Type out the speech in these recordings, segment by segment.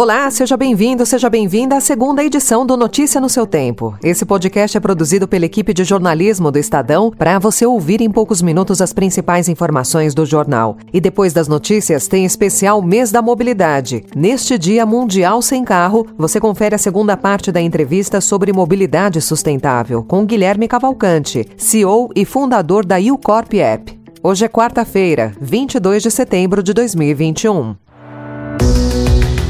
Olá, seja bem-vindo, seja bem-vinda à segunda edição do Notícia no seu Tempo. Esse podcast é produzido pela equipe de jornalismo do Estadão para você ouvir em poucos minutos as principais informações do jornal. E depois das notícias, tem especial Mês da Mobilidade. Neste Dia Mundial Sem Carro, você confere a segunda parte da entrevista sobre mobilidade sustentável com Guilherme Cavalcante, CEO e fundador da Ucorp App. Hoje é quarta-feira, 22 de setembro de 2021.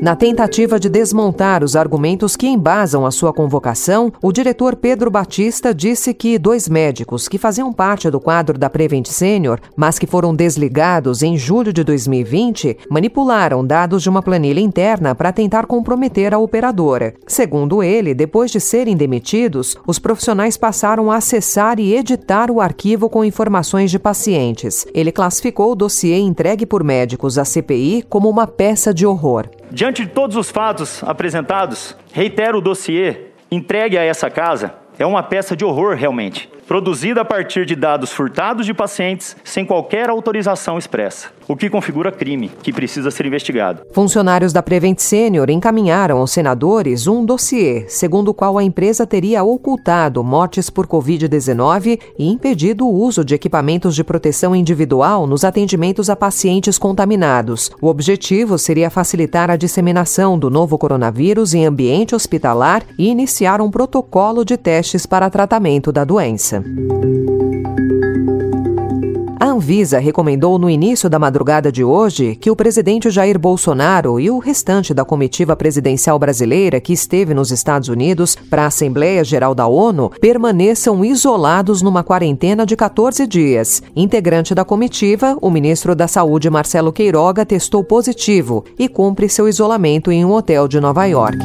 Na tentativa de desmontar os argumentos que embasam a sua convocação, o diretor Pedro Batista disse que dois médicos que faziam parte do quadro da Prevent Senior, mas que foram desligados em julho de 2020, manipularam dados de uma planilha interna para tentar comprometer a operadora. Segundo ele, depois de serem demitidos, os profissionais passaram a acessar e editar o arquivo com informações de pacientes. Ele classificou o dossiê entregue por médicos à CPI como uma peça de horror. Diante de todos os fatos apresentados, reitero o dossiê entregue a essa casa. É uma peça de horror, realmente produzida a partir de dados furtados de pacientes sem qualquer autorização expressa, o que configura crime que precisa ser investigado. Funcionários da Prevent Senior encaminharam aos senadores um dossiê, segundo o qual a empresa teria ocultado mortes por Covid-19 e impedido o uso de equipamentos de proteção individual nos atendimentos a pacientes contaminados. O objetivo seria facilitar a disseminação do novo coronavírus em ambiente hospitalar e iniciar um protocolo de testes para tratamento da doença. A Anvisa recomendou no início da madrugada de hoje que o presidente Jair Bolsonaro e o restante da comitiva presidencial brasileira que esteve nos Estados Unidos para a Assembleia Geral da ONU permaneçam isolados numa quarentena de 14 dias. Integrante da comitiva, o ministro da Saúde Marcelo Queiroga testou positivo e cumpre seu isolamento em um hotel de Nova York.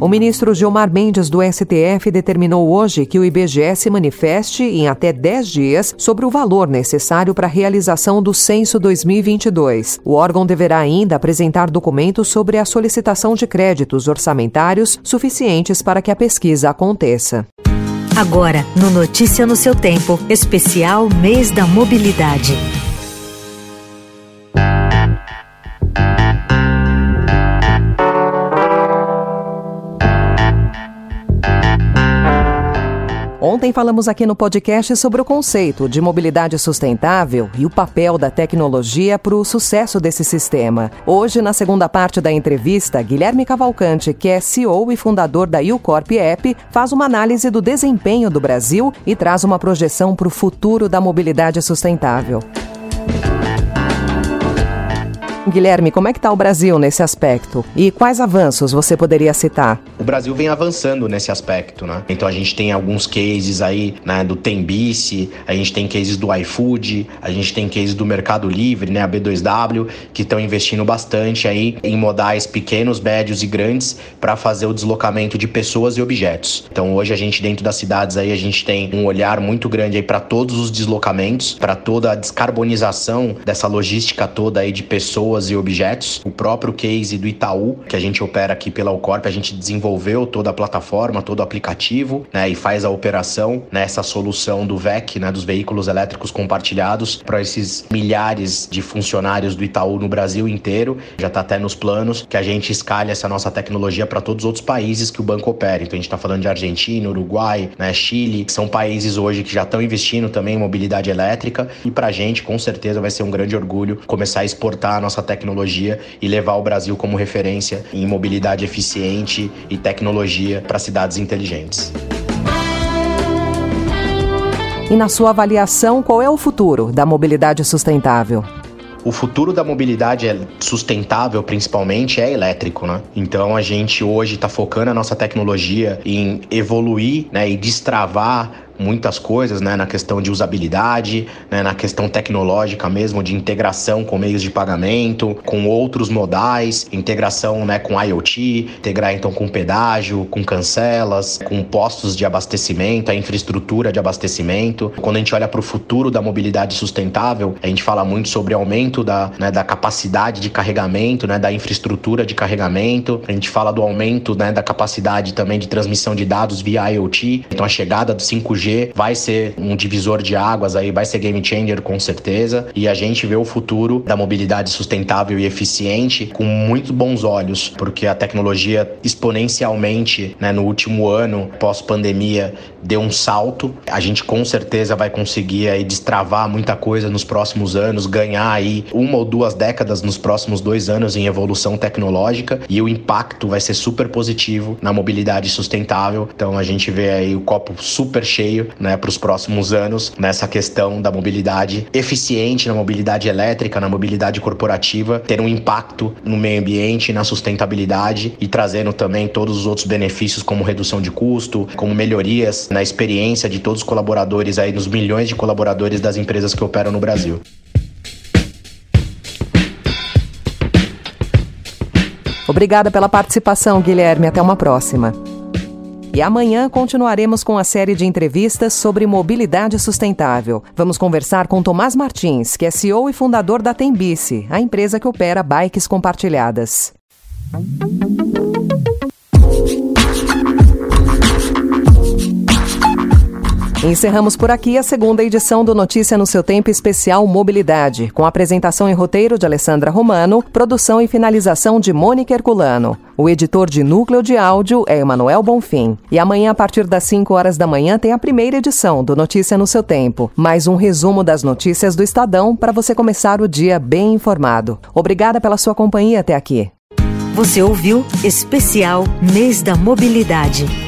O ministro Gilmar Mendes do STF determinou hoje que o IBGE se manifeste em até 10 dias sobre o valor necessário para a realização do censo 2022. O órgão deverá ainda apresentar documentos sobre a solicitação de créditos orçamentários suficientes para que a pesquisa aconteça. Agora, no Notícia no seu tempo, especial Mês da Mobilidade. Ontem falamos aqui no podcast sobre o conceito de mobilidade sustentável e o papel da tecnologia para o sucesso desse sistema. Hoje, na segunda parte da entrevista, Guilherme Cavalcante, que é CEO e fundador da Ucorp App, faz uma análise do desempenho do Brasil e traz uma projeção para o futuro da mobilidade sustentável. Guilherme, como é que está o Brasil nesse aspecto? E quais avanços você poderia citar? O Brasil vem avançando nesse aspecto, né? Então a gente tem alguns cases aí, né, do Tembice, a gente tem cases do iFood, a gente tem cases do Mercado Livre, né, a B2W, que estão investindo bastante aí em modais pequenos, médios e grandes para fazer o deslocamento de pessoas e objetos. Então hoje a gente dentro das cidades aí a gente tem um olhar muito grande aí para todos os deslocamentos, para toda a descarbonização dessa logística toda aí de pessoas pessoas e objetos. O próprio case do Itaú, que a gente opera aqui pela Ucorp, a gente desenvolveu toda a plataforma, todo o aplicativo, né, e faz a operação nessa solução do VEC, né, dos veículos elétricos compartilhados, para esses milhares de funcionários do Itaú no Brasil inteiro. Já está até nos planos que a gente escalhe essa nossa tecnologia para todos os outros países que o banco opera. Então a gente está falando de Argentina, Uruguai, né, Chile, que são países hoje que já estão investindo também em mobilidade elétrica. E para a gente, com certeza, vai ser um grande orgulho começar a exportar a nossa tecnologia e levar o Brasil como referência em mobilidade eficiente e tecnologia para cidades inteligentes. E na sua avaliação, qual é o futuro da mobilidade sustentável? O futuro da mobilidade é sustentável, principalmente, é elétrico, né? Então a gente hoje está focando a nossa tecnologia em evoluir né, e destravar muitas coisas, né, na questão de usabilidade, né, na questão tecnológica mesmo, de integração com meios de pagamento, com outros modais, integração, né, com IoT, integrar então com pedágio, com cancelas, com postos de abastecimento, a infraestrutura de abastecimento. Quando a gente olha para o futuro da mobilidade sustentável, a gente fala muito sobre aumento da, né, da capacidade de carregamento, né, da infraestrutura de carregamento. A gente fala do aumento, né, da capacidade também de transmissão de dados via IoT. Então a chegada do 5G vai ser um divisor de águas aí, vai ser game changer com certeza. E a gente vê o futuro da mobilidade sustentável e eficiente com muito bons olhos, porque a tecnologia exponencialmente, né, no último ano, pós-pandemia, deu um salto. A gente com certeza vai conseguir aí destravar muita coisa nos próximos anos, ganhar aí uma ou duas décadas nos próximos dois anos em evolução tecnológica e o impacto vai ser super positivo na mobilidade sustentável. Então a gente vê aí o copo super cheio né, para os próximos anos nessa questão da mobilidade eficiente, na mobilidade elétrica, na mobilidade corporativa, ter um impacto no meio ambiente, na sustentabilidade e trazendo também todos os outros benefícios como redução de custo, como melhorias na experiência de todos os colaboradores aí, nos milhões de colaboradores das empresas que operam no Brasil. Obrigada pela participação, Guilherme. Até uma próxima. E amanhã continuaremos com a série de entrevistas sobre mobilidade sustentável. Vamos conversar com Tomás Martins, que é CEO e fundador da Tembice, a empresa que opera bikes compartilhadas. Encerramos por aqui a segunda edição do Notícia no seu Tempo Especial Mobilidade, com apresentação e roteiro de Alessandra Romano, produção e finalização de Mônica Herculano. O editor de núcleo de áudio é Emanuel Bonfim. E amanhã, a partir das 5 horas da manhã, tem a primeira edição do Notícia no seu Tempo, mais um resumo das notícias do Estadão para você começar o dia bem informado. Obrigada pela sua companhia até aqui. Você ouviu Especial Mês da Mobilidade.